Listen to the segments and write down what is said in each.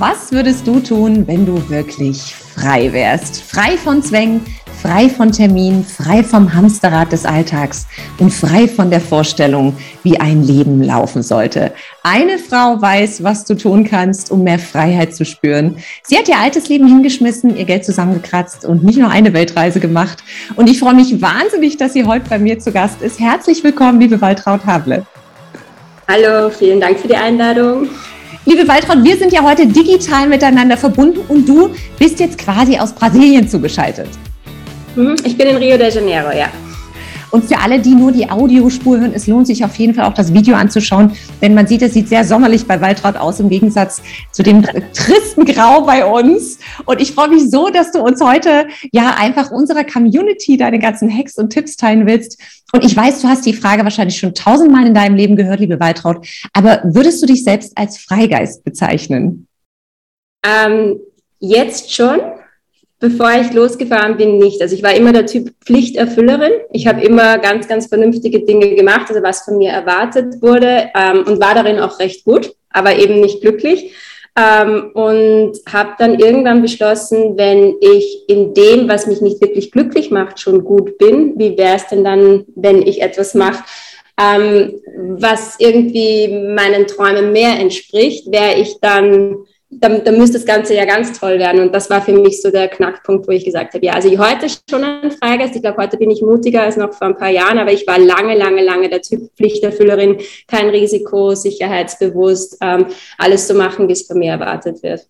Was würdest du tun, wenn du wirklich frei wärst? Frei von Zwängen, frei von Terminen, frei vom Hamsterrad des Alltags und frei von der Vorstellung, wie ein Leben laufen sollte. Eine Frau weiß, was du tun kannst, um mehr Freiheit zu spüren. Sie hat ihr altes Leben hingeschmissen, ihr Geld zusammengekratzt und nicht nur eine Weltreise gemacht. Und ich freue mich wahnsinnig, dass sie heute bei mir zu Gast ist. Herzlich willkommen, liebe Waltraud Havle. Hallo, vielen Dank für die Einladung. Liebe Waltraud, wir sind ja heute digital miteinander verbunden und du bist jetzt quasi aus Brasilien zugeschaltet. Mhm, ich bin in Rio de Janeiro, ja. Und für alle, die nur die Audiospur hören, es lohnt sich auf jeden Fall auch das Video anzuschauen, denn man sieht, es sieht sehr sommerlich bei Waltraud aus im Gegensatz zu dem tristen Grau bei uns. Und ich freue mich so, dass du uns heute ja einfach unserer Community deine ganzen Hacks und Tipps teilen willst. Und ich weiß, du hast die Frage wahrscheinlich schon tausendmal in deinem Leben gehört, liebe Waltraud. Aber würdest du dich selbst als Freigeist bezeichnen? Ähm, jetzt schon. Bevor ich losgefahren bin, nicht. Also ich war immer der Typ Pflichterfüllerin. Ich habe immer ganz, ganz vernünftige Dinge gemacht, also was von mir erwartet wurde ähm, und war darin auch recht gut, aber eben nicht glücklich. Ähm, und habe dann irgendwann beschlossen, wenn ich in dem, was mich nicht wirklich glücklich macht, schon gut bin, wie wäre es denn dann, wenn ich etwas mache, ähm, was irgendwie meinen Träumen mehr entspricht, wäre ich dann dann, dann müsste das Ganze ja ganz toll werden. Und das war für mich so der Knackpunkt, wo ich gesagt habe, ja, also heute schon ein Freigeist. Ich glaube, heute bin ich mutiger als noch vor ein paar Jahren, aber ich war lange, lange, lange der Typ Pflichterfüllerin, kein Risiko, sicherheitsbewusst, ähm, alles zu machen, wie es von mir erwartet wird.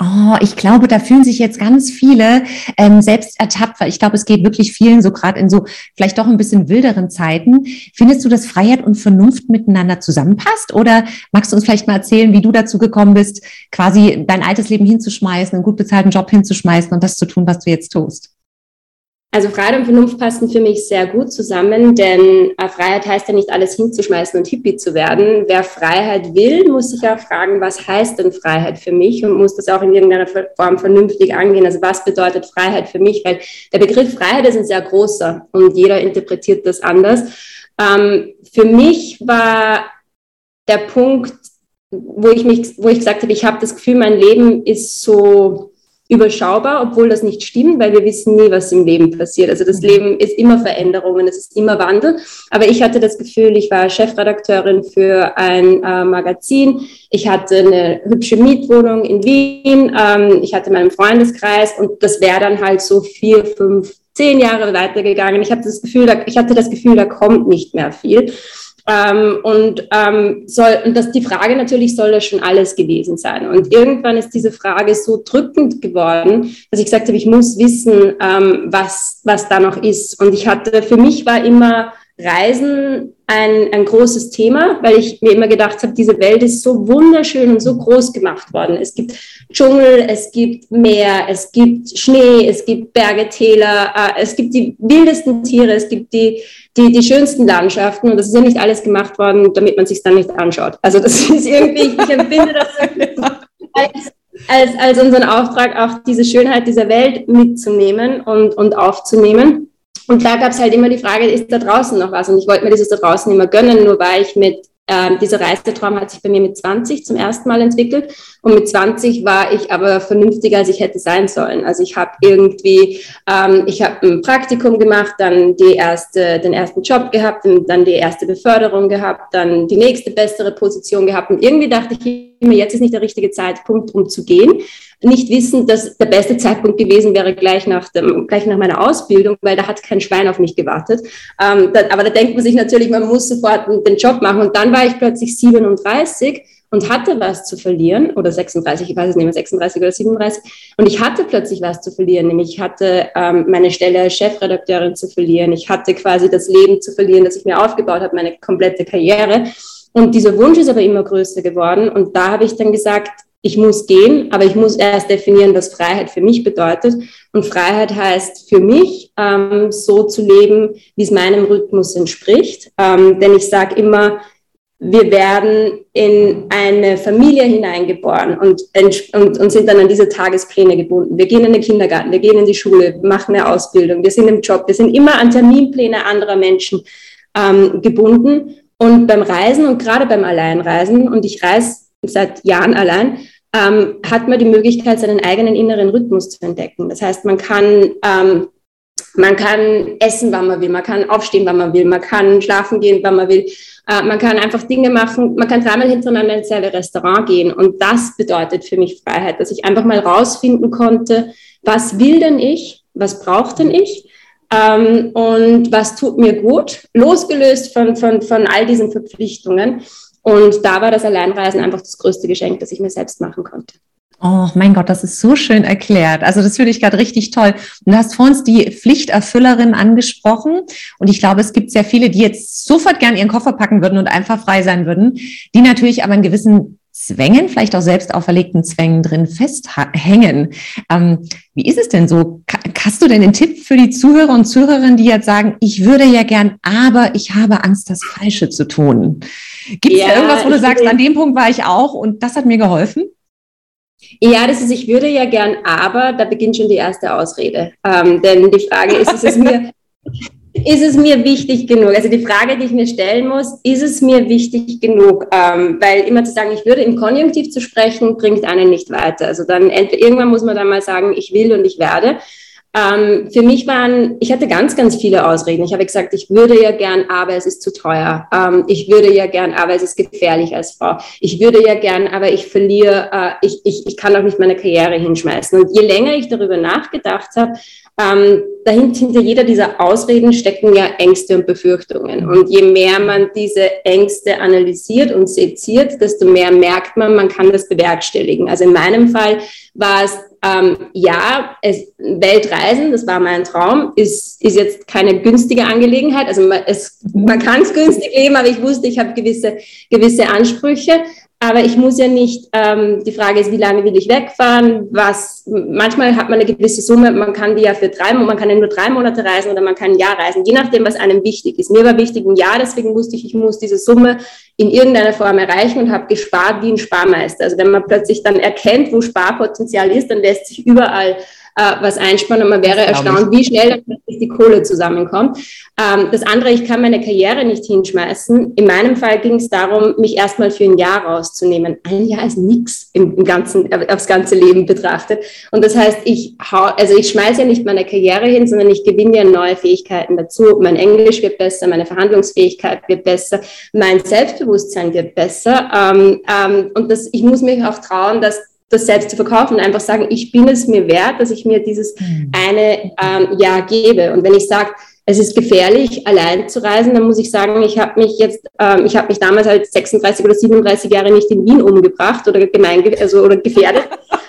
Oh, ich glaube, da fühlen sich jetzt ganz viele ähm, selbst ertappt, weil ich glaube, es geht wirklich vielen so gerade in so vielleicht doch ein bisschen wilderen Zeiten. Findest du, dass Freiheit und Vernunft miteinander zusammenpasst? Oder magst du uns vielleicht mal erzählen, wie du dazu gekommen bist, quasi dein altes Leben hinzuschmeißen, einen gut bezahlten Job hinzuschmeißen und das zu tun, was du jetzt tust? Also Freiheit und Vernunft passen für mich sehr gut zusammen, denn äh, Freiheit heißt ja nicht alles hinzuschmeißen und Hippie zu werden. Wer Freiheit will, muss sich auch fragen, was heißt denn Freiheit für mich und muss das auch in irgendeiner Form vernünftig angehen. Also was bedeutet Freiheit für mich? Weil der Begriff Freiheit ist ein sehr großer und jeder interpretiert das anders. Ähm, für mich war der Punkt, wo ich mich, wo ich gesagt habe, ich habe das Gefühl, mein Leben ist so überschaubar, obwohl das nicht stimmt, weil wir wissen nie, was im Leben passiert. Also das Leben ist immer Veränderungen, es ist immer Wandel. Aber ich hatte das Gefühl, ich war Chefredakteurin für ein äh, Magazin. Ich hatte eine hübsche Mietwohnung in Wien. Ähm, ich hatte meinen Freundeskreis und das wäre dann halt so vier, fünf, zehn Jahre weitergegangen. Ich hatte das Gefühl, da, ich hatte das Gefühl, da kommt nicht mehr viel. Ähm, und ähm, soll, und das, die Frage natürlich, soll das schon alles gewesen sein? Und irgendwann ist diese Frage so drückend geworden, dass ich gesagt habe, ich muss wissen, ähm, was, was da noch ist. Und ich hatte, für mich war immer Reisen ein, ein großes Thema, weil ich mir immer gedacht habe, diese Welt ist so wunderschön und so groß gemacht worden. Es gibt Dschungel, es gibt Meer, es gibt Schnee, es gibt Berge, Täler, äh, es gibt die wildesten Tiere, es gibt die, die, die schönsten Landschaften und das ist ja nicht alles gemacht worden, damit man sich dann nicht anschaut. Also das ist irgendwie, ich empfinde das als, als, als unseren Auftrag, auch diese Schönheit dieser Welt mitzunehmen und, und aufzunehmen. Und da gab es halt immer die Frage, ist da draußen noch was? Und ich wollte mir dieses da draußen immer gönnen, nur war ich mit ähm, dieser Reisetraum hat sich bei mir mit 20 zum ersten Mal entwickelt und mit 20 war ich aber vernünftiger, als ich hätte sein sollen. Also ich habe irgendwie, ähm, ich habe ein Praktikum gemacht, dann die erste, den ersten Job gehabt, dann die erste Beförderung gehabt, dann die nächste bessere Position gehabt und irgendwie dachte ich immer, jetzt ist nicht der richtige Zeitpunkt, um zu gehen nicht wissen, dass der beste Zeitpunkt gewesen wäre gleich nach, dem, gleich nach meiner Ausbildung, weil da hat kein Schwein auf mich gewartet. Ähm, da, aber da denkt man sich natürlich, man muss sofort den Job machen. Und dann war ich plötzlich 37 und hatte was zu verlieren, oder 36, ich weiß es nicht mehr, 36 oder 37. Und ich hatte plötzlich was zu verlieren, nämlich ich hatte ähm, meine Stelle als Chefredakteurin zu verlieren. Ich hatte quasi das Leben zu verlieren, das ich mir aufgebaut habe, meine komplette Karriere. Und dieser Wunsch ist aber immer größer geworden. Und da habe ich dann gesagt, ich muss gehen, aber ich muss erst definieren, was Freiheit für mich bedeutet. Und Freiheit heißt für mich, ähm, so zu leben, wie es meinem Rhythmus entspricht. Ähm, denn ich sage immer, wir werden in eine Familie hineingeboren und, und, und, sind dann an diese Tagespläne gebunden. Wir gehen in den Kindergarten, wir gehen in die Schule, machen eine Ausbildung, wir sind im Job, wir sind immer an Terminpläne anderer Menschen ähm, gebunden. Und beim Reisen und gerade beim Alleinreisen, und ich reise seit Jahren allein, ähm, hat man die Möglichkeit, seinen eigenen inneren Rhythmus zu entdecken. Das heißt, man kann ähm, man kann essen, wann man will, man kann aufstehen, wann man will, man kann schlafen gehen, wann man will. Äh, man kann einfach Dinge machen, man kann dreimal hintereinander ins selbe Restaurant gehen. Und das bedeutet für mich Freiheit, dass ich einfach mal rausfinden konnte, was will denn ich, was braucht denn ich ähm, und was tut mir gut, losgelöst von, von, von all diesen Verpflichtungen. Und da war das Alleinreisen einfach das größte Geschenk, das ich mir selbst machen konnte. Oh mein Gott, das ist so schön erklärt. Also das finde ich gerade richtig toll. Und du hast vor uns die Pflichterfüllerin angesprochen. Und ich glaube, es gibt sehr viele, die jetzt sofort gern ihren Koffer packen würden und einfach frei sein würden, die natürlich aber in gewissen Zwängen, vielleicht auch selbst auferlegten Zwängen drin festhängen. Ähm, wie ist es denn so? Hast du denn einen Tipp für die Zuhörer und Zuhörerinnen, die jetzt sagen, ich würde ja gern, aber ich habe Angst, das Falsche zu tun? Gibt es ja, da irgendwas, wo du sagst, an dem Punkt war ich auch und das hat mir geholfen? Ja, das ist, ich würde ja gern, aber da beginnt schon die erste Ausrede. Ähm, denn die Frage ist, ist es mir, ist es mir wichtig genug? Also die Frage, die ich mir stellen muss, ist es mir wichtig genug? Ähm, weil immer zu sagen, ich würde im Konjunktiv zu sprechen, bringt einen nicht weiter. Also dann irgendwann muss man dann mal sagen, ich will und ich werde. Ähm, für mich waren, ich hatte ganz, ganz viele Ausreden. Ich habe gesagt, ich würde ja gern, aber es ist zu teuer. Ähm, ich würde ja gern, aber es ist gefährlich als Frau. Ich würde ja gern, aber ich verliere, äh, ich, ich, ich kann auch nicht meine Karriere hinschmeißen. Und je länger ich darüber nachgedacht habe, ähm, dahinter hinter jeder dieser Ausreden stecken ja Ängste und Befürchtungen. Und je mehr man diese Ängste analysiert und seziert, desto mehr merkt man, man kann das bewerkstelligen. Also in meinem Fall war es ähm, ja, es, Weltreisen, das war mein Traum, ist, ist jetzt keine günstige Angelegenheit. Also man, es, man kann es günstig leben, aber ich wusste, ich habe gewisse, gewisse Ansprüche. Aber ich muss ja nicht, ähm, die Frage ist, wie lange will ich wegfahren? Was, manchmal hat man eine gewisse Summe, man kann die ja für drei Monate, man kann ja nur drei Monate reisen oder man kann ein Jahr reisen, je nachdem, was einem wichtig ist. Mir war wichtig ein Jahr, deswegen wusste ich, ich muss diese Summe in irgendeiner Form erreichen und habe gespart wie ein Sparmeister. Also wenn man plötzlich dann erkennt, wo Sparpotenzial ist, dann lässt sich überall äh, was einspannen und man wäre erstaunt, wie schnell dann die Kohle zusammenkommt. Ähm, das andere, ich kann meine Karriere nicht hinschmeißen. In meinem Fall ging es darum, mich erstmal für ein Jahr rauszunehmen. Ein Jahr ist nichts im, im ganzen, äh, aufs ganze Leben betrachtet. Und das heißt, ich hau, also ich schmeiße ja nicht meine Karriere hin, sondern ich gewinne ja neue Fähigkeiten dazu. Mein Englisch wird besser, meine Verhandlungsfähigkeit wird besser, mein Selbstbewusstsein wird besser. Ähm, ähm, und das, ich muss mich auch trauen, dass das selbst zu verkaufen und einfach sagen, ich bin es mir wert, dass ich mir dieses hm. eine ähm, Jahr gebe. Und wenn ich sage, es ist gefährlich, allein zu reisen, dann muss ich sagen, ich habe mich jetzt, ähm, ich habe mich damals halt 36 oder 37 Jahre nicht in Wien umgebracht oder gemein, also oder gefährdet,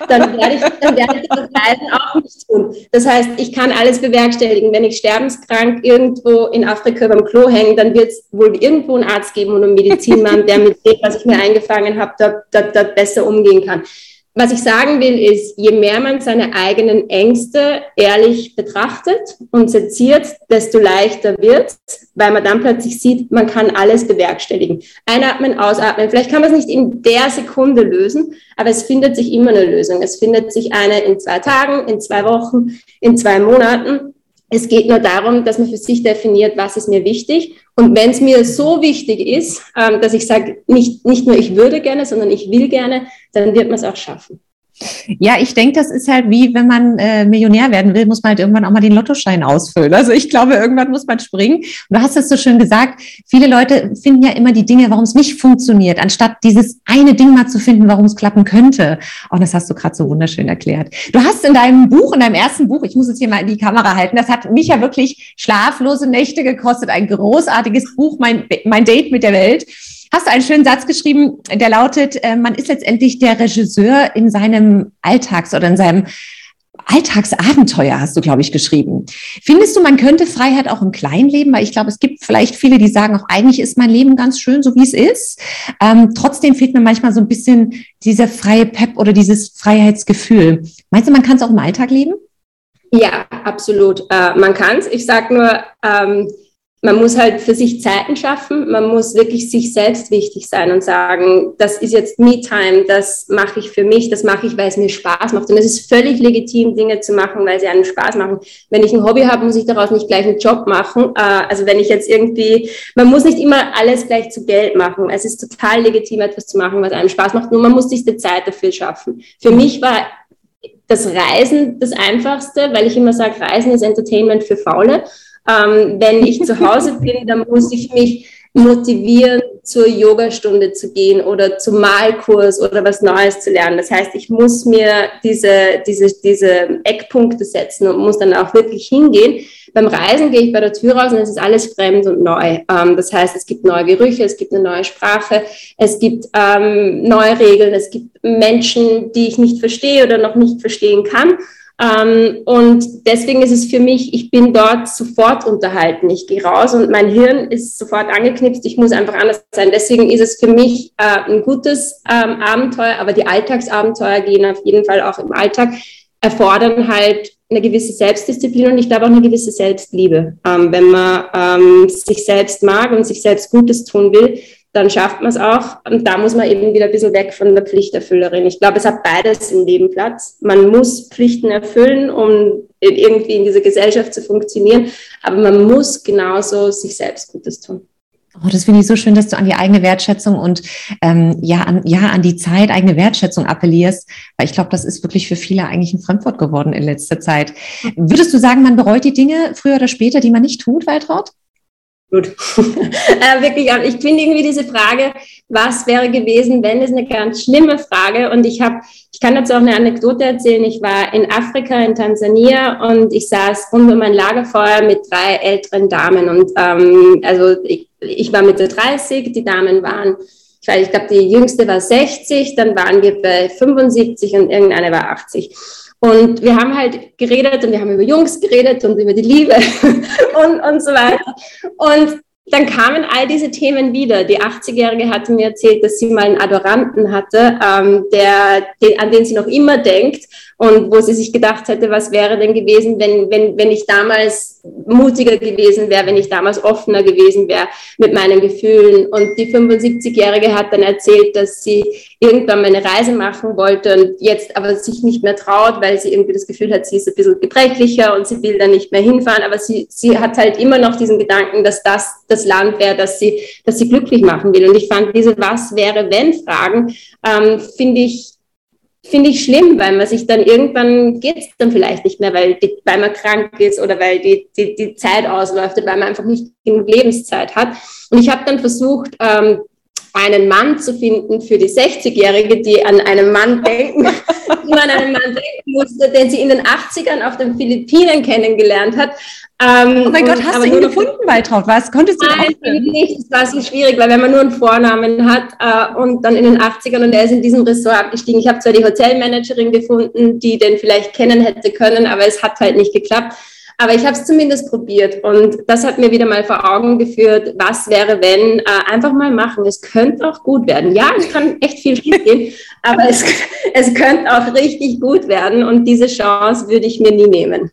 dann werde ich, dann werde ich das Reisen auch nicht tun. Das heißt, ich kann alles bewerkstelligen. Wenn ich sterbenskrank irgendwo in Afrika beim Klo hänge, dann wird es wohl irgendwo einen Arzt geben und einen Medizinmann, der mit dem, was ich mir eingefangen habe, da, da, da besser umgehen kann. Was ich sagen will, ist, je mehr man seine eigenen Ängste ehrlich betrachtet und seziert, desto leichter wird weil man dann plötzlich sieht, man kann alles bewerkstelligen. Einatmen, ausatmen. Vielleicht kann man es nicht in der Sekunde lösen, aber es findet sich immer eine Lösung. Es findet sich eine in zwei Tagen, in zwei Wochen, in zwei Monaten. Es geht nur darum, dass man für sich definiert, was ist mir wichtig. Und wenn es mir so wichtig ist, ähm, dass ich sage, nicht, nicht nur ich würde gerne, sondern ich will gerne, dann wird man es auch schaffen. Ja, ich denke, das ist halt wie, wenn man äh, Millionär werden will, muss man halt irgendwann auch mal den Lottoschein ausfüllen. Also ich glaube, irgendwann muss man springen. Und du hast es so schön gesagt, viele Leute finden ja immer die Dinge, warum es nicht funktioniert, anstatt dieses eine Ding mal zu finden, warum es klappen könnte. Und das hast du gerade so wunderschön erklärt. Du hast in deinem Buch, in deinem ersten Buch, ich muss es hier mal in die Kamera halten, das hat mich ja wirklich schlaflose Nächte gekostet, ein großartiges Buch, mein, mein Date mit der Welt hast du einen schönen Satz geschrieben, der lautet, äh, man ist letztendlich der Regisseur in seinem Alltags- oder in seinem Alltagsabenteuer, hast du, glaube ich, geschrieben. Findest du, man könnte Freiheit auch im Kleinen leben? Weil ich glaube, es gibt vielleicht viele, die sagen, auch eigentlich ist mein Leben ganz schön, so wie es ist. Ähm, trotzdem fehlt mir manchmal so ein bisschen dieser freie Pep oder dieses Freiheitsgefühl. Meinst du, man kann es auch im Alltag leben? Ja, absolut. Äh, man kann es. Ich sage nur, ähm, man muss halt für sich Zeiten schaffen, man muss wirklich sich selbst wichtig sein und sagen, das ist jetzt Me-Time, das mache ich für mich, das mache ich, weil es mir Spaß macht. Und es ist völlig legitim, Dinge zu machen, weil sie einem Spaß machen. Wenn ich ein Hobby habe, muss ich daraus nicht gleich einen Job machen. Äh, also wenn ich jetzt irgendwie, man muss nicht immer alles gleich zu Geld machen. Es ist total legitim, etwas zu machen, was einem Spaß macht, nur man muss sich die Zeit dafür schaffen. Für mich war das Reisen das Einfachste, weil ich immer sage, Reisen ist Entertainment für Faule. Ähm, wenn ich zu Hause bin, dann muss ich mich motivieren, zur Yogastunde zu gehen oder zum Malkurs oder was Neues zu lernen. Das heißt, ich muss mir diese, diese, diese Eckpunkte setzen und muss dann auch wirklich hingehen. Beim Reisen gehe ich bei der Tür raus und es ist alles fremd und neu. Ähm, das heißt, es gibt neue Gerüche, es gibt eine neue Sprache, es gibt ähm, neue Regeln, es gibt Menschen, die ich nicht verstehe oder noch nicht verstehen kann. Ähm, und deswegen ist es für mich, ich bin dort sofort unterhalten. Ich gehe raus und mein Hirn ist sofort angeknipst. Ich muss einfach anders sein. Deswegen ist es für mich äh, ein gutes ähm, Abenteuer, aber die Alltagsabenteuer gehen auf jeden Fall auch im Alltag, erfordern halt eine gewisse Selbstdisziplin und ich glaube auch eine gewisse Selbstliebe. Ähm, wenn man sich selbst mag und sich selbst Gutes tun will, dann schafft man es auch. Und da muss man eben wieder ein bisschen weg von der Pflichterfüllerin. Ich glaube, es hat beides im Leben Platz. Man muss Pflichten erfüllen, um irgendwie in dieser Gesellschaft zu funktionieren. Aber man muss genauso sich selbst Gutes tun. Oh, das finde ich so schön, dass du an die eigene Wertschätzung und ähm, ja, an, ja, an die Zeit, eigene Wertschätzung appellierst, weil ich glaube, das ist wirklich für viele eigentlich ein Fremdwort geworden in letzter Zeit. Würdest du sagen, man bereut die Dinge früher oder später, die man nicht tut, Waltraud? Gut. äh, wirklich, ich finde irgendwie diese Frage, was wäre gewesen, wenn, ist eine ganz schlimme Frage. Und ich habe, ich kann dazu auch eine Anekdote erzählen. Ich war in Afrika, in Tansania und ich saß rund um ein Lagerfeuer mit drei älteren Damen. Und ähm, also ich, ich war Mitte 30, die Damen waren, ich weiß, ich glaube, die jüngste war 60, dann waren wir bei 75 und irgendeine war 80. Und wir haben halt geredet und wir haben über Jungs geredet und über die Liebe und, und so weiter. Und dann kamen all diese Themen wieder. Die 80-Jährige hatte mir erzählt, dass sie mal einen Adoranten hatte, ähm, der, den, an den sie noch immer denkt und wo sie sich gedacht hätte, was wäre denn gewesen, wenn, wenn, wenn ich damals mutiger gewesen wäre, wenn ich damals offener gewesen wäre mit meinen Gefühlen. Und die 75-Jährige hat dann erzählt, dass sie irgendwann mal eine Reise machen wollte und jetzt aber sich nicht mehr traut, weil sie irgendwie das Gefühl hat, sie ist ein bisschen gebrechlicher und sie will da nicht mehr hinfahren. Aber sie, sie hat halt immer noch diesen Gedanken, dass das das Land wäre, das sie, das sie glücklich machen will. Und ich fand diese Was wäre wenn Fragen, ähm, finde ich, finde ich schlimm, weil man sich dann irgendwann geht es dann vielleicht nicht mehr, weil, die, weil man krank ist oder weil die, die, die Zeit ausläuft oder weil man einfach nicht genug Lebenszeit hat. Und ich habe dann versucht, ähm, einen Mann zu finden für die 60-Jährige, die an einen Mann denken, die man an einen Mann denken musste, den sie in den 80ern auf den Philippinen kennengelernt hat. Ähm, oh mein Gott, hast du ihn gefunden, Waltraud? Was konntest du Nein, nicht. Es war so schwierig, weil wenn man nur einen Vornamen hat äh, und dann in den 80ern und er ist in diesem Ressort abgestiegen. Ich habe zwar die Hotelmanagerin gefunden, die den vielleicht kennen hätte können, aber es hat halt nicht geklappt. Aber ich habe es zumindest probiert und das hat mir wieder mal vor Augen geführt, was wäre, wenn, äh, einfach mal machen. Es könnte auch gut werden. Ja, es kann echt viel schief gehen, aber es, es könnte auch richtig gut werden und diese Chance würde ich mir nie nehmen.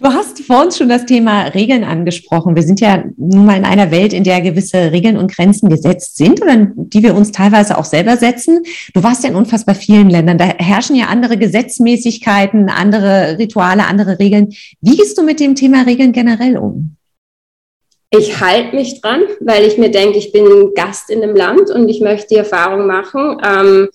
Du hast vor uns schon das Thema Regeln angesprochen. Wir sind ja nun mal in einer Welt, in der gewisse Regeln und Grenzen gesetzt sind oder die wir uns teilweise auch selber setzen. Du warst ja in unfassbar vielen Ländern. Da herrschen ja andere Gesetzmäßigkeiten, andere Rituale, andere Regeln. Wie gehst du mit dem Thema Regeln generell um? Ich halte mich dran, weil ich mir denke, ich bin Gast in dem Land und ich möchte die Erfahrung machen. Ähm,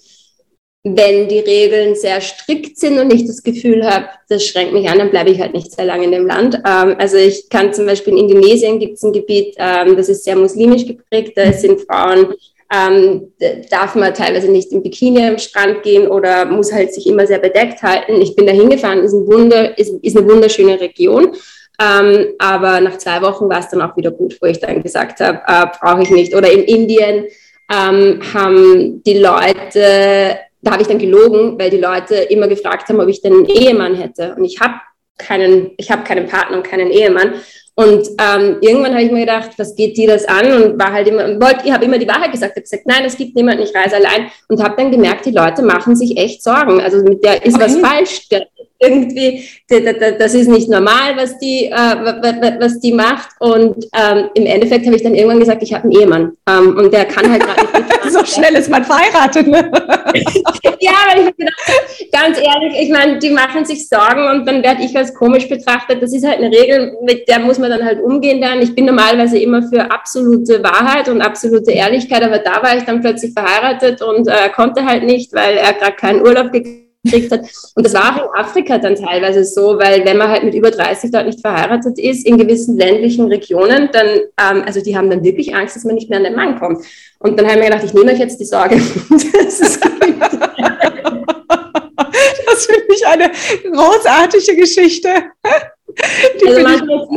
wenn die Regeln sehr strikt sind und ich das Gefühl habe, das schränkt mich an, dann bleibe ich halt nicht sehr lange in dem Land. Ähm, also ich kann zum Beispiel in Indonesien gibt es ein Gebiet, ähm, das ist sehr muslimisch geprägt, da sind Frauen, ähm, darf man teilweise nicht im Bikini am Strand gehen oder muss halt sich immer sehr bedeckt halten. Ich bin da hingefahren, ist, ein Wunder, ist, ist eine wunderschöne Region. Ähm, aber nach zwei Wochen war es dann auch wieder gut, wo ich dann gesagt habe, äh, brauche ich nicht. Oder in Indien ähm, haben die Leute da habe ich dann gelogen, weil die Leute immer gefragt haben, ob ich denn einen Ehemann hätte. Und ich habe keinen, ich habe keinen Partner und keinen Ehemann. Und ähm, irgendwann habe ich mir gedacht, was geht dir das an? Und war halt immer, wollte, ich habe immer die Wahrheit gesagt, habe gesagt, nein, es gibt niemanden, ich reise allein. Und habe dann gemerkt, die Leute machen sich echt Sorgen. Also mit der ist okay. was falsch. Der, irgendwie, das ist nicht normal, was die, äh, was die macht. Und ähm, im Endeffekt habe ich dann irgendwann gesagt, ich habe einen Ehemann. Ähm, und der kann halt gerade nicht. so schnell ist man verheiratet, ne? ja, weil ich gedacht ganz ehrlich, ich meine, die machen sich Sorgen und dann werde ich als komisch betrachtet. Das ist halt eine Regel, mit der muss man dann halt umgehen lernen. Ich bin normalerweise immer für absolute Wahrheit und absolute Ehrlichkeit, aber da war ich dann plötzlich verheiratet und äh, konnte halt nicht, weil er gerade keinen Urlaub gekriegt gekriegt hat. Und das war auch in Afrika dann teilweise so, weil wenn man halt mit über 30 dort nicht verheiratet ist, in gewissen ländlichen Regionen, dann, ähm, also die haben dann wirklich Angst, dass man nicht mehr an den Mann kommt. Und dann haben wir gedacht, ich nehme euch jetzt die Sorge. das ist das finde ich eine großartige Geschichte. Die also manchmal ist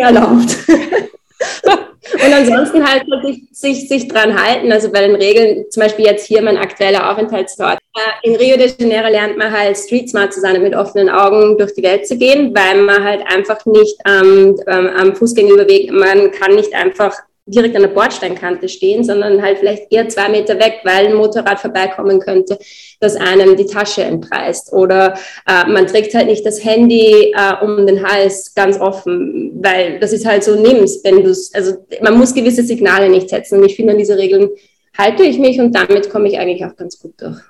erlaubt. Und ansonsten halt sich, sich, sich dran halten, also bei den Regeln, zum Beispiel jetzt hier mein aktueller Aufenthaltsort. Äh, in Rio de Janeiro lernt man halt street smart zu sein, mit offenen Augen durch die Welt zu gehen, weil man halt einfach nicht ähm, am Fußgängerüberweg, man kann nicht einfach direkt an der Bordsteinkante stehen, sondern halt vielleicht eher zwei Meter weg, weil ein Motorrad vorbeikommen könnte, das einem die Tasche entreißt. Oder äh, man trägt halt nicht das Handy äh, um den Hals ganz offen, weil das ist halt so, nimmst, wenn du also man muss gewisse Signale nicht setzen. Und ich finde, an diese Regeln halte ich mich und damit komme ich eigentlich auch ganz gut durch.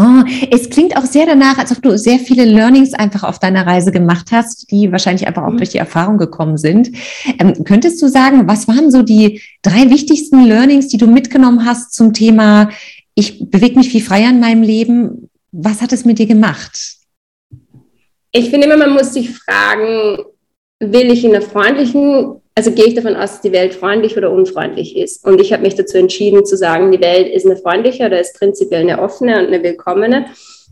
Oh, es klingt auch sehr danach, als ob du sehr viele Learnings einfach auf deiner Reise gemacht hast, die wahrscheinlich einfach auch mhm. durch die Erfahrung gekommen sind. Ähm, könntest du sagen, was waren so die drei wichtigsten Learnings, die du mitgenommen hast zum Thema, ich bewege mich viel freier in meinem Leben? Was hat es mit dir gemacht? Ich finde immer, man muss sich fragen, will ich in einer freundlichen also gehe ich davon aus, dass die Welt freundlich oder unfreundlich ist. Und ich habe mich dazu entschieden zu sagen, die Welt ist eine freundliche oder ist prinzipiell eine offene und eine willkommene.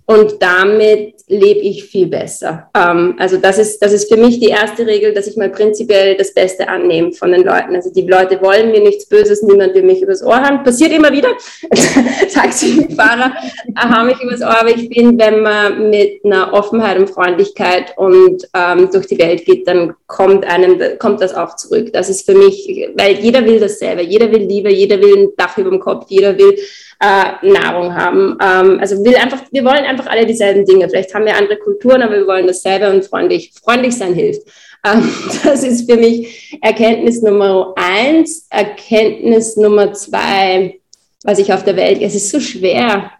Und damit lebe ich viel besser. Ähm, also das ist, das ist für mich die erste Regel, dass ich mal prinzipiell das Beste annehme von den Leuten. Also die Leute wollen mir nichts Böses, niemand will mich übers Ohr haben. Passiert immer wieder. Taxifahrer haben mich übers Ohr, aber ich bin, wenn man mit einer Offenheit und Freundlichkeit und ähm, durch die Welt geht, dann kommt einem, kommt das auch zurück. Das ist für mich, weil jeder will dasselbe. Jeder will Liebe, jeder will ein Dach über dem Kopf, jeder will äh, Nahrung haben. Ähm, also will einfach, wir wollen einfach alle dieselben Dinge. Vielleicht haben wir andere Kulturen, aber wir wollen dasselbe und freundlich. Freundlich sein hilft. Ähm, das ist für mich Erkenntnis Nummer eins. Erkenntnis Nummer zwei, was ich auf der Welt, es ist so schwer.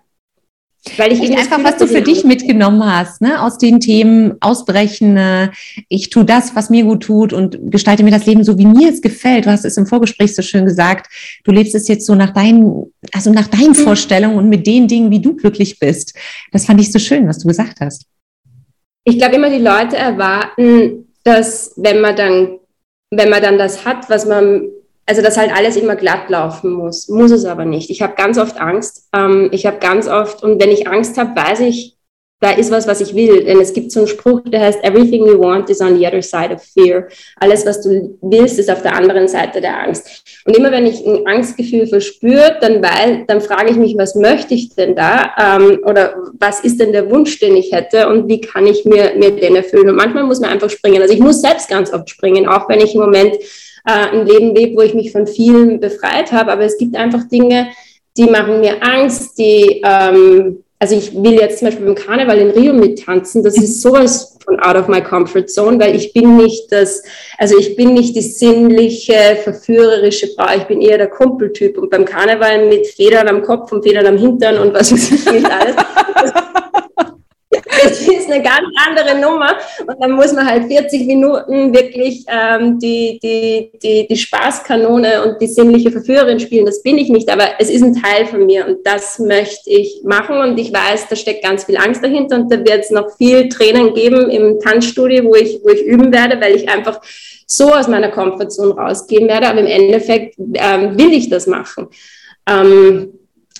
Weil ich Echt einfach, was du für dich mitgenommen hast, ne? aus den Themen ausbrechen, äh, ich tue das, was mir gut tut und gestalte mir das Leben so, wie mir es gefällt. Du hast es im Vorgespräch so schön gesagt. Du lebst es jetzt so nach deinen, also nach deinen mhm. Vorstellungen und mit den Dingen, wie du glücklich bist. Das fand ich so schön, was du gesagt hast. Ich glaube immer, die Leute erwarten, dass wenn man dann, wenn man dann das hat, was man also dass halt alles immer glatt laufen muss. Muss es aber nicht. Ich habe ganz oft Angst. Ähm, ich habe ganz oft, und wenn ich Angst habe, weiß ich, da ist was, was ich will. Denn es gibt so einen Spruch, der heißt, everything you want is on the other side of fear. Alles, was du willst, ist auf der anderen Seite der Angst. Und immer wenn ich ein Angstgefühl verspüre, dann, weil, dann frage ich mich, was möchte ich denn da? Ähm, oder was ist denn der Wunsch, den ich hätte? Und wie kann ich mir, mir den erfüllen? Und manchmal muss man einfach springen. Also ich muss selbst ganz oft springen, auch wenn ich im Moment äh, ein Leben lebe, wo ich mich von vielen befreit habe. Aber es gibt einfach Dinge, die machen mir Angst, die, ähm, also ich will jetzt zum Beispiel beim Karneval in Rio mittanzen, das ist sowas von out of my comfort zone, weil ich bin nicht das, also ich bin nicht die sinnliche, verführerische Frau, ich bin eher der Kumpeltyp und beim Karneval mit Federn am Kopf und Federn am Hintern und was weiß ich nicht alles. das ist eine ganz andere Nummer. Und dann muss man halt 40 Minuten wirklich ähm, die, die, die, die Spaßkanone und die sinnliche Verführerin spielen. Das bin ich nicht, aber es ist ein Teil von mir und das möchte ich machen. Und ich weiß, da steckt ganz viel Angst dahinter und da wird es noch viel Tränen geben im Tanzstudio, wo ich, wo ich üben werde, weil ich einfach so aus meiner Komfortzone rausgehen werde. Aber im Endeffekt ähm, will ich das machen. Ähm,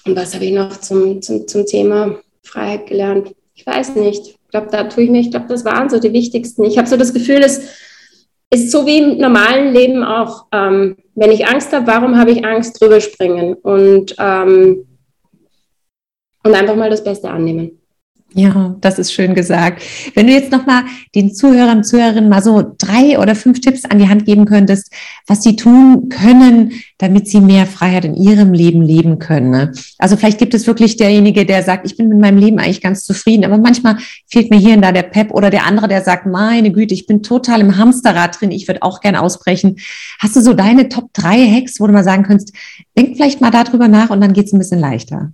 und was habe ich noch zum, zum, zum Thema Freiheit gelernt? Ich weiß nicht. Ich glaube, da tue ich mir, ich glaube, das waren so die wichtigsten. Ich habe so das Gefühl, es ist so wie im normalen Leben auch. Ähm, wenn ich Angst habe, warum habe ich Angst, drüber springen? Und, ähm, und einfach mal das Beste annehmen. Ja, das ist schön gesagt. Wenn du jetzt nochmal den Zuhörern Zuhörerinnen mal so drei oder fünf Tipps an die Hand geben könntest, was sie tun können, damit sie mehr Freiheit in ihrem Leben leben können. Ne? Also vielleicht gibt es wirklich derjenige, der sagt, ich bin mit meinem Leben eigentlich ganz zufrieden, aber manchmal fehlt mir hier und da der Pep oder der andere, der sagt, meine Güte, ich bin total im Hamsterrad drin, ich würde auch gern ausbrechen. Hast du so deine Top drei Hacks, wo du mal sagen könntest, denk vielleicht mal darüber nach und dann geht es ein bisschen leichter.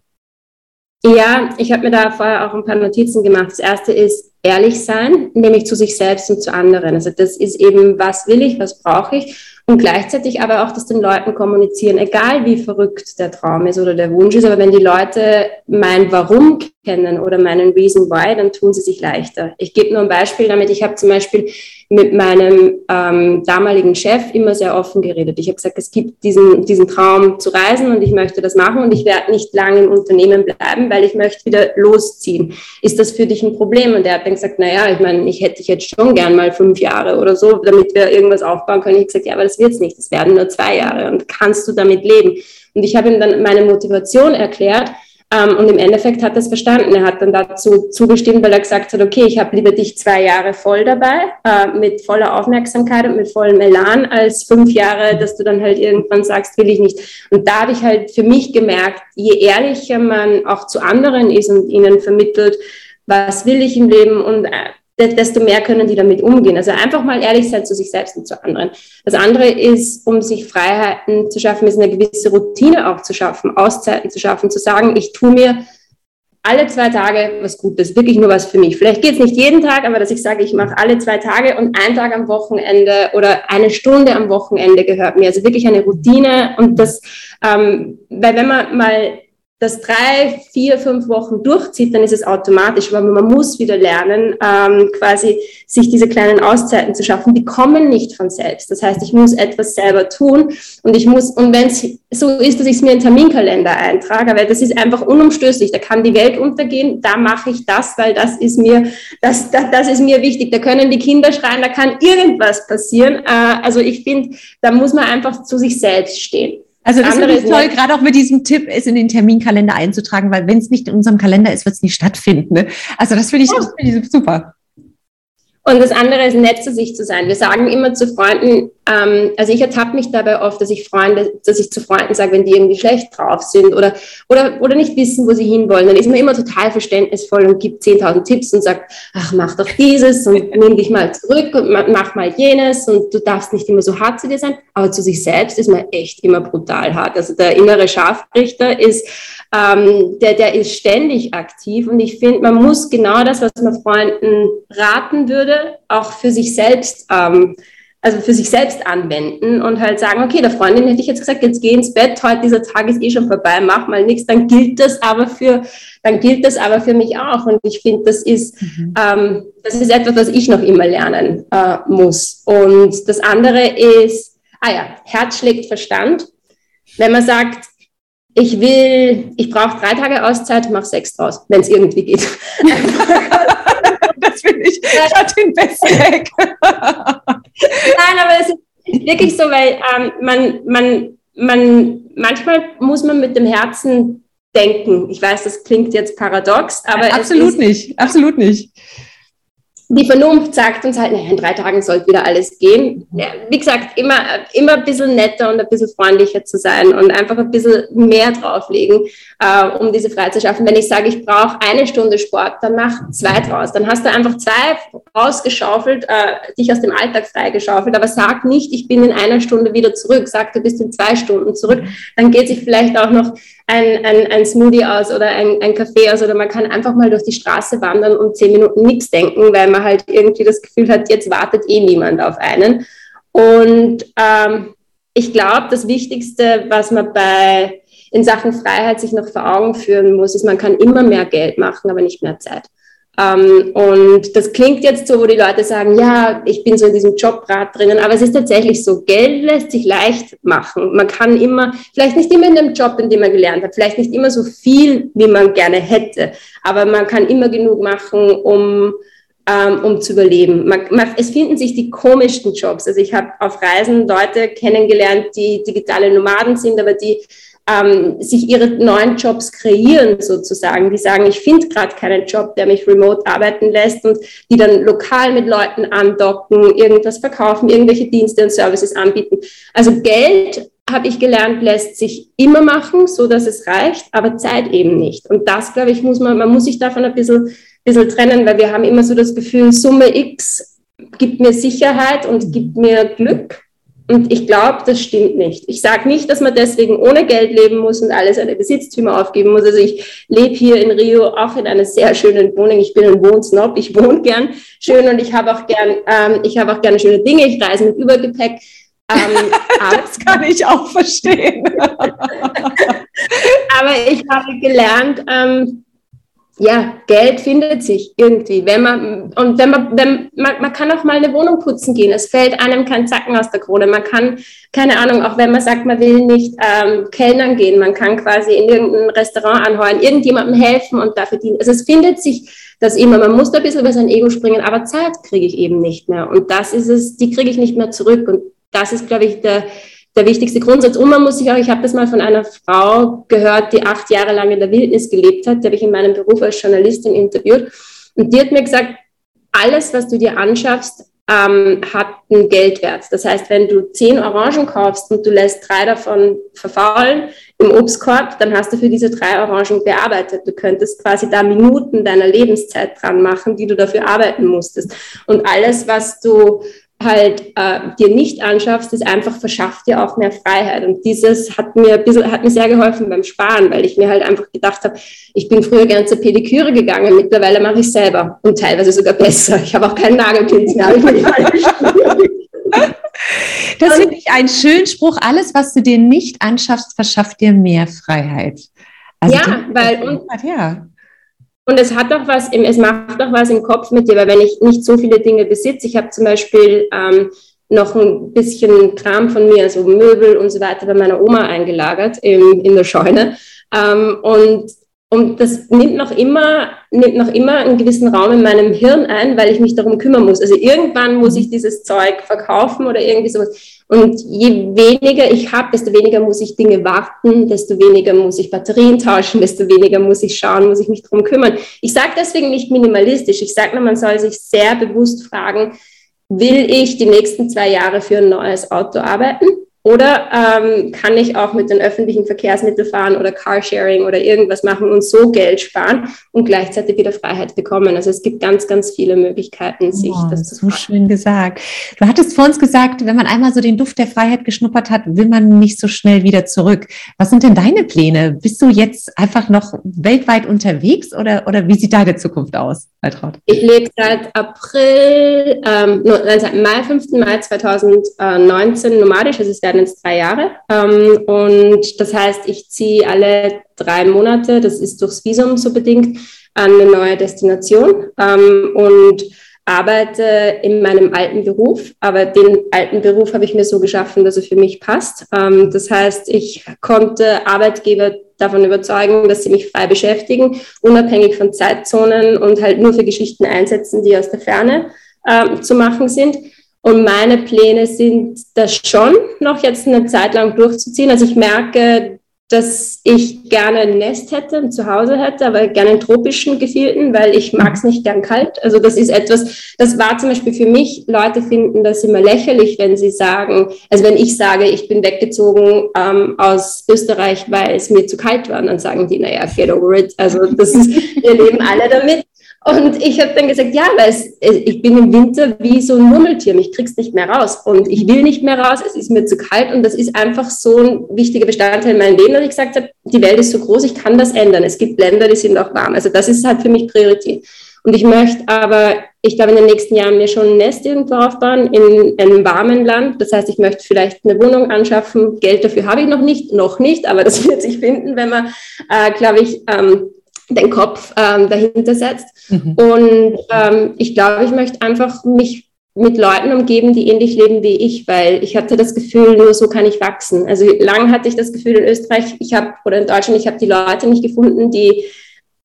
Ja, ich habe mir da vorher auch ein paar Notizen gemacht. Das erste ist ehrlich sein, nämlich zu sich selbst und zu anderen. Also das ist eben, was will ich, was brauche ich und gleichzeitig aber auch das den Leuten kommunizieren, egal wie verrückt der Traum ist oder der Wunsch ist, aber wenn die Leute mein Warum kennen oder meinen Reason Why, dann tun sie sich leichter. Ich gebe nur ein Beispiel damit. Ich habe zum Beispiel mit meinem ähm, damaligen Chef immer sehr offen geredet. Ich habe gesagt, es gibt diesen, diesen Traum zu reisen und ich möchte das machen und ich werde nicht lange im Unternehmen bleiben, weil ich möchte wieder losziehen. Ist das für dich ein Problem? Und er hat dann gesagt, naja, ich meine, ich hätte dich jetzt schon gern mal fünf Jahre oder so, damit wir irgendwas aufbauen können. Ich habe gesagt, ja, aber das wird's nicht. Es werden nur zwei Jahre und kannst du damit leben? Und ich habe ihm dann meine Motivation erklärt, und im Endeffekt hat er es verstanden. Er hat dann dazu zugestimmt, weil er gesagt hat, okay, ich habe lieber dich zwei Jahre voll dabei, äh, mit voller Aufmerksamkeit und mit vollem Elan, als fünf Jahre, dass du dann halt irgendwann sagst, will ich nicht. Und da habe ich halt für mich gemerkt, je ehrlicher man auch zu anderen ist und ihnen vermittelt, was will ich im Leben und äh, desto mehr können die damit umgehen. Also einfach mal ehrlich sein zu sich selbst und zu anderen. Das andere ist, um sich Freiheiten zu schaffen, ist eine gewisse Routine auch zu schaffen, Auszeiten zu schaffen, zu sagen, ich tue mir alle zwei Tage was Gutes, wirklich nur was für mich. Vielleicht geht es nicht jeden Tag, aber dass ich sage, ich mache alle zwei Tage und ein Tag am Wochenende oder eine Stunde am Wochenende gehört mir. Also wirklich eine Routine und das, ähm, weil wenn man mal das drei, vier, fünf Wochen durchzieht, dann ist es automatisch, aber man muss wieder lernen, ähm, quasi sich diese kleinen Auszeiten zu schaffen. Die kommen nicht von selbst. Das heißt, ich muss etwas selber tun und ich muss, und wenn es so ist, dass ich es mir in Terminkalender eintrage, weil das ist einfach unumstößlich, da kann die Welt untergehen, da mache ich das, weil das ist mir, das, das, das ist mir wichtig. Da können die Kinder schreien, da kann irgendwas passieren. Äh, also ich finde, da muss man einfach zu sich selbst stehen. Also das finde ich toll, gerade auch mit diesem Tipp, es in den Terminkalender einzutragen, weil wenn es nicht in unserem Kalender ist, wird es nicht stattfinden. Ne? Also das finde ich, ja. find ich super. Und das andere ist, nett zu sich zu sein. Wir sagen immer zu Freunden, ähm, also ich ertappe mich dabei oft, dass ich Freunde, dass ich zu Freunden sage, wenn die irgendwie schlecht drauf sind oder, oder, oder nicht wissen, wo sie hinwollen, dann ist man immer total verständnisvoll und gibt 10.000 Tipps und sagt, ach, mach doch dieses und nimm dich mal zurück und mach mal jenes und du darfst nicht immer so hart zu dir sein. Aber zu sich selbst ist man echt immer brutal hart. Also der innere Scharfrichter ist, ähm, der, der ist ständig aktiv und ich finde, man muss genau das, was man Freunden raten würde, auch für sich selbst ähm, also für sich selbst anwenden und halt sagen, okay, der Freundin hätte ich jetzt gesagt, jetzt geh ins Bett, heute dieser Tag ist eh schon vorbei, mach mal nichts, dann gilt das aber für, dann gilt das aber für mich auch. Und ich finde, das ist, mhm. ähm, das ist etwas, was ich noch immer lernen äh, muss. Und das andere ist, ah ja, Herz schlägt Verstand. Wenn man sagt, ich will, ich brauche drei Tage Auszeit, mach sechs draus, wenn es irgendwie geht. finde ich hat den besten Hack. Nein, aber es ist wirklich so, weil ähm, man, man, man, manchmal muss man mit dem Herzen denken. Ich weiß, das klingt jetzt paradox, aber. Absolut nicht, absolut nicht die Vernunft sagt uns halt, naja, in drei Tagen sollte wieder alles gehen. Ja, wie gesagt, immer, immer ein bisschen netter und ein bisschen freundlicher zu sein und einfach ein bisschen mehr drauflegen, äh, um diese Freiheit zu schaffen. Wenn ich sage, ich brauche eine Stunde Sport, dann mach zwei draus. Dann hast du einfach zwei rausgeschaufelt, äh, dich aus dem Alltag freigeschaufelt, aber sag nicht, ich bin in einer Stunde wieder zurück. Sag, du bist in zwei Stunden zurück. Dann geht sich vielleicht auch noch ein, ein, ein Smoothie aus oder ein, ein Kaffee aus oder man kann einfach mal durch die Straße wandern und zehn Minuten nichts denken, weil man halt irgendwie das Gefühl hat, jetzt wartet eh niemand auf einen. Und ähm, ich glaube, das Wichtigste, was man bei in Sachen Freiheit sich noch vor Augen führen muss, ist, man kann immer mehr Geld machen, aber nicht mehr Zeit. Ähm, und das klingt jetzt so, wo die Leute sagen, ja, ich bin so in diesem Jobrad drinnen, aber es ist tatsächlich so, Geld lässt sich leicht machen. Man kann immer, vielleicht nicht immer in dem Job, in dem man gelernt hat, vielleicht nicht immer so viel, wie man gerne hätte, aber man kann immer genug machen, um, ähm, um zu überleben. Man, man, es finden sich die komischsten Jobs. Also ich habe auf Reisen Leute kennengelernt, die digitale Nomaden sind, aber die ähm, sich ihre neuen Jobs kreieren sozusagen. Die sagen, ich finde gerade keinen Job, der mich remote arbeiten lässt und die dann lokal mit Leuten andocken, irgendwas verkaufen, irgendwelche Dienste und Services anbieten. Also Geld habe ich gelernt, lässt sich immer machen, so dass es reicht, aber Zeit eben nicht. Und das, glaube ich, muss man, man muss sich davon ein bisschen, bisschen trennen, weil wir haben immer so das Gefühl, Summe X gibt mir Sicherheit und gibt mir Glück. Und ich glaube, das stimmt nicht. Ich sage nicht, dass man deswegen ohne Geld leben muss und alle seine Besitztümer aufgeben muss. Also ich lebe hier in Rio auch in einer sehr schönen Wohnung. Ich bin ein Wohnsnob. Ich wohne gern schön und ich habe auch gern, ähm, ich habe auch gerne schöne Dinge. Ich reise mit Übergepäck. Ähm, das kann ich auch verstehen. aber ich habe gelernt, ähm, ja, Geld findet sich irgendwie. Wenn man, und wenn man, wenn, man, man kann auch mal eine Wohnung putzen gehen. Es fällt einem kein Zacken aus der Krone. Man kann, keine Ahnung, auch wenn man sagt, man will nicht ähm, Kellnern gehen, man kann quasi in irgendein Restaurant anheuern, irgendjemandem helfen und dafür dienen. Also es findet sich das immer. Man muss da ein bisschen über sein Ego springen, aber Zeit kriege ich eben nicht mehr. Und das ist es, die kriege ich nicht mehr zurück. Und das ist, glaube ich, der, der wichtigste Grundsatz. Und man muss sich auch, ich habe das mal von einer Frau gehört, die acht Jahre lang in der Wildnis gelebt hat, die habe ich in meinem Beruf als Journalistin interviewt. Und die hat mir gesagt, alles, was du dir anschaffst, ähm, hat einen Geldwert. Das heißt, wenn du zehn Orangen kaufst und du lässt drei davon verfaulen im Obstkorb, dann hast du für diese drei Orangen bearbeitet. Du könntest quasi da Minuten deiner Lebenszeit dran machen, die du dafür arbeiten musstest. Und alles, was du halt äh, dir nicht anschaffst, ist einfach verschafft dir auch mehr Freiheit. Und dieses hat mir, bisschen, hat mir sehr geholfen beim Sparen, weil ich mir halt einfach gedacht habe, ich bin früher gern zur Pediküre gegangen, mittlerweile mache ich selber und teilweise sogar besser. Ich habe auch keinen Nagelpilz mehr. das finde ich einen schönen Spruch. Alles, was du dir nicht anschaffst, verschafft dir mehr Freiheit. Also ja, weil und, ja. Und es hat auch was, im, es macht auch was im Kopf mit dir, weil wenn ich nicht so viele Dinge besitze, ich habe zum Beispiel ähm, noch ein bisschen Kram von mir, also Möbel und so weiter, bei meiner Oma eingelagert in, in der Scheune. Ähm, und und das nimmt noch immer, nimmt noch immer einen gewissen Raum in meinem Hirn ein, weil ich mich darum kümmern muss. Also irgendwann muss ich dieses Zeug verkaufen oder irgendwie sowas. Und je weniger ich habe, desto weniger muss ich Dinge warten, desto weniger muss ich Batterien tauschen, desto weniger muss ich schauen, muss ich mich darum kümmern. Ich sage deswegen nicht minimalistisch. Ich sage nur, man soll sich sehr bewusst fragen, will ich die nächsten zwei Jahre für ein neues Auto arbeiten? Oder ähm, kann ich auch mit den öffentlichen Verkehrsmitteln fahren oder Carsharing oder irgendwas machen und so Geld sparen und gleichzeitig wieder Freiheit bekommen? Also es gibt ganz, ganz viele Möglichkeiten, sich oh, das zu So schön gesagt. Du hattest vor uns gesagt, wenn man einmal so den Duft der Freiheit geschnuppert hat, will man nicht so schnell wieder zurück. Was sind denn deine Pläne? Bist du jetzt einfach noch weltweit unterwegs oder, oder wie sieht deine Zukunft aus, Altraud? Ich lebe seit April, ähm, seit Mai, 5. Mai 2019 nomadisch. Also es werden jetzt drei Jahre. Ähm, und das heißt, ich ziehe alle drei Monate, das ist durchs Visum so bedingt, an eine neue Destination ähm, und arbeite in meinem alten Beruf. Aber den alten Beruf habe ich mir so geschaffen, dass er für mich passt. Ähm, das heißt, ich konnte Arbeitgeber davon überzeugen, dass sie mich frei beschäftigen, unabhängig von Zeitzonen und halt nur für Geschichten einsetzen, die aus der Ferne äh, zu machen sind. Und meine Pläne sind, das schon noch jetzt eine Zeit lang durchzuziehen. Also ich merke, dass ich gerne ein Nest hätte, ein Zuhause hätte, aber gerne einen tropischen Gefilten, weil ich mag es nicht gern kalt. Also das ist etwas, das war zum Beispiel für mich, Leute finden das immer lächerlich, wenn sie sagen, also wenn ich sage, ich bin weggezogen ähm, aus Österreich, weil es mir zu kalt war, dann sagen die, naja, get over it. Also das ist, wir leben alle damit. Und ich habe dann gesagt, ja, weil es, ich bin im Winter wie so ein Murmeltier, ich krieg's nicht mehr raus und ich will nicht mehr raus, es ist mir zu kalt und das ist einfach so ein wichtiger Bestandteil in meinem Leben, dass ich gesagt habe, die Welt ist so groß, ich kann das ändern. Es gibt Länder, die sind auch warm. Also das ist halt für mich Priorität. Und ich möchte aber, ich glaube, in den nächsten Jahren mir schon ein Nest irgendwo aufbauen in einem warmen Land. Das heißt, ich möchte vielleicht eine Wohnung anschaffen. Geld dafür habe ich noch nicht, noch nicht, aber das wird sich finden, wenn man, äh, glaube ich, ähm, den Kopf ähm, dahinter setzt. Mhm. Und ähm, ich glaube, ich möchte einfach mich mit Leuten umgeben, die ähnlich leben wie ich, weil ich hatte das Gefühl, nur so kann ich wachsen. Also lang hatte ich das Gefühl in Österreich, ich habe oder in Deutschland, ich habe die Leute nicht gefunden, die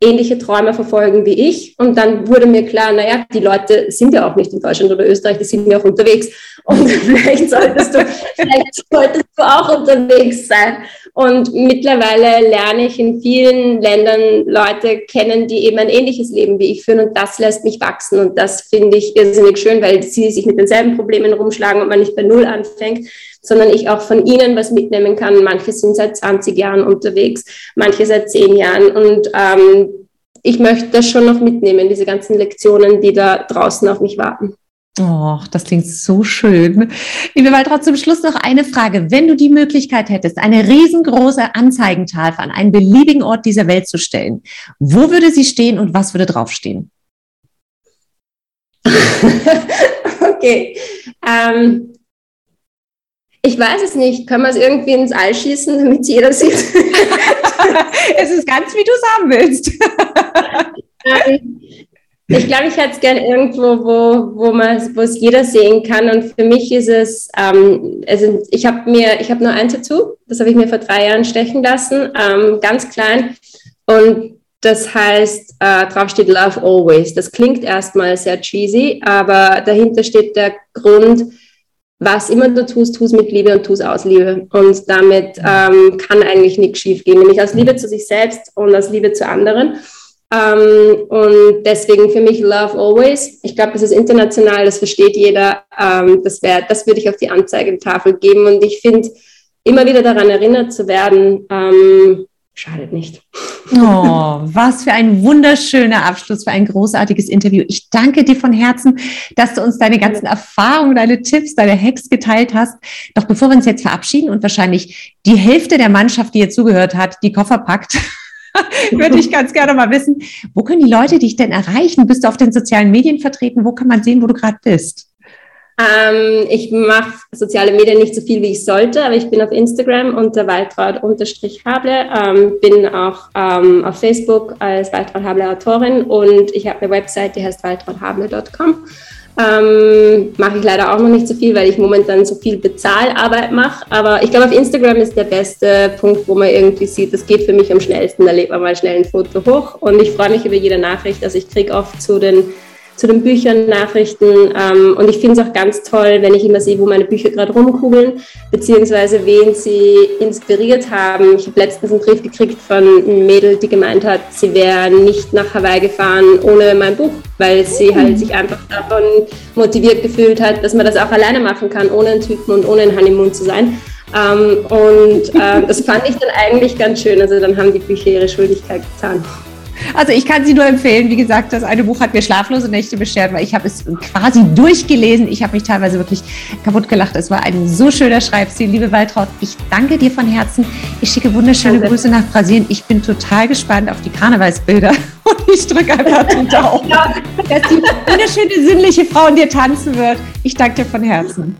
ähnliche Träume verfolgen wie ich. Und dann wurde mir klar, naja, die Leute sind ja auch nicht in Deutschland oder Österreich, die sind ja auch unterwegs. Und vielleicht solltest du, vielleicht solltest du auch unterwegs sein. Und mittlerweile lerne ich in vielen Ländern Leute kennen, die eben ein ähnliches Leben wie ich führen. Und das lässt mich wachsen. Und das finde ich irrsinnig schön, weil sie sich mit denselben Problemen rumschlagen und man nicht bei Null anfängt, sondern ich auch von ihnen was mitnehmen kann. Manche sind seit 20 Jahren unterwegs, manche seit 10 Jahren. Und ähm, ich möchte das schon noch mitnehmen, diese ganzen Lektionen, die da draußen auf mich warten. Oh, das klingt so schön. Liebe Waltraud, zum Schluss noch eine Frage. Wenn du die Möglichkeit hättest, eine riesengroße Anzeigentafel an einen beliebigen Ort dieser Welt zu stellen, wo würde sie stehen und was würde draufstehen? okay. Ähm, ich weiß es nicht. Können wir es irgendwie ins All schießen, damit es jeder sieht? es ist ganz, wie du es haben willst. ähm, ich glaube, ich hätte es gerne irgendwo, wo, wo man, wo es jeder sehen kann. Und für mich ist es, ähm, also ich habe mir, ich habe nur ein Tattoo, das habe ich mir vor drei Jahren stechen lassen, ähm, ganz klein. Und das heißt, äh, drauf steht Love Always. Das klingt erstmal sehr cheesy, aber dahinter steht der Grund, was immer du tust, tu es mit Liebe und tu es aus Liebe. Und damit ähm, kann eigentlich nichts schief gehen, nämlich aus Liebe zu sich selbst und aus Liebe zu anderen. Ähm, und deswegen für mich Love Always. Ich glaube, das ist international, das versteht jeder. Ähm, das, wär, das würde ich auf die Anzeigetafel geben. Und ich finde, immer wieder daran erinnert zu werden, ähm, schadet nicht. Oh, was für ein wunderschöner Abschluss, für ein großartiges Interview. Ich danke dir von Herzen, dass du uns deine ganzen Erfahrungen, deine Tipps, deine Hacks geteilt hast. Doch bevor wir uns jetzt verabschieden und wahrscheinlich die Hälfte der Mannschaft, die hier zugehört hat, die Koffer packt, würde ich ganz gerne mal wissen, wo können die Leute dich denn erreichen? Bist du auf den sozialen Medien vertreten? Wo kann man sehen, wo du gerade bist? Ähm, ich mache soziale Medien nicht so viel, wie ich sollte, aber ich bin auf Instagram unter Waltraud-Hable, ähm, bin auch ähm, auf Facebook als Waltraud Hable Autorin und ich habe eine Website, die heißt waltraudhable.com. Ähm, mache ich leider auch noch nicht so viel, weil ich momentan so viel Bezahlarbeit mache. Aber ich glaube, auf Instagram ist der beste Punkt, wo man irgendwie sieht, das geht für mich am schnellsten. Da lädt man mal schnell ein Foto hoch. Und ich freue mich über jede Nachricht. Also ich kriege oft zu den zu den Büchern Nachrichten. Ähm, und ich finde es auch ganz toll, wenn ich immer sehe, wo meine Bücher gerade rumkugeln, beziehungsweise wen sie inspiriert haben. Ich habe letztens einen Brief gekriegt von einem Mädel, die gemeint hat, sie wäre nicht nach Hawaii gefahren ohne mein Buch, weil sie halt mhm. sich einfach davon motiviert gefühlt hat, dass man das auch alleine machen kann, ohne einen Typen und ohne ein Honeymoon zu sein. Ähm, und äh, das fand ich dann eigentlich ganz schön. Also dann haben die Bücher ihre Schuldigkeit getan. Also ich kann sie nur empfehlen. Wie gesagt, das eine Buch hat mir schlaflose Nächte beschert, weil ich habe es quasi durchgelesen. Ich habe mich teilweise wirklich kaputt gelacht. Es war ein so schöner Schreibstil. Liebe Waltraud, ich danke dir von Herzen. Ich schicke wunderschöne danke. Grüße nach Brasilien. Ich bin total gespannt auf die Karnevalsbilder und ich drücke einfach den Daumen, dass die wunderschöne sinnliche Frau in dir tanzen wird. Ich danke dir von Herzen.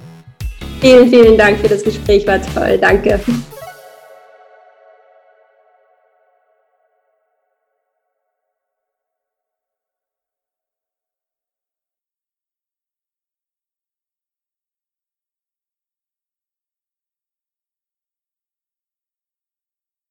Vielen, vielen Dank für das Gespräch. War toll. Danke.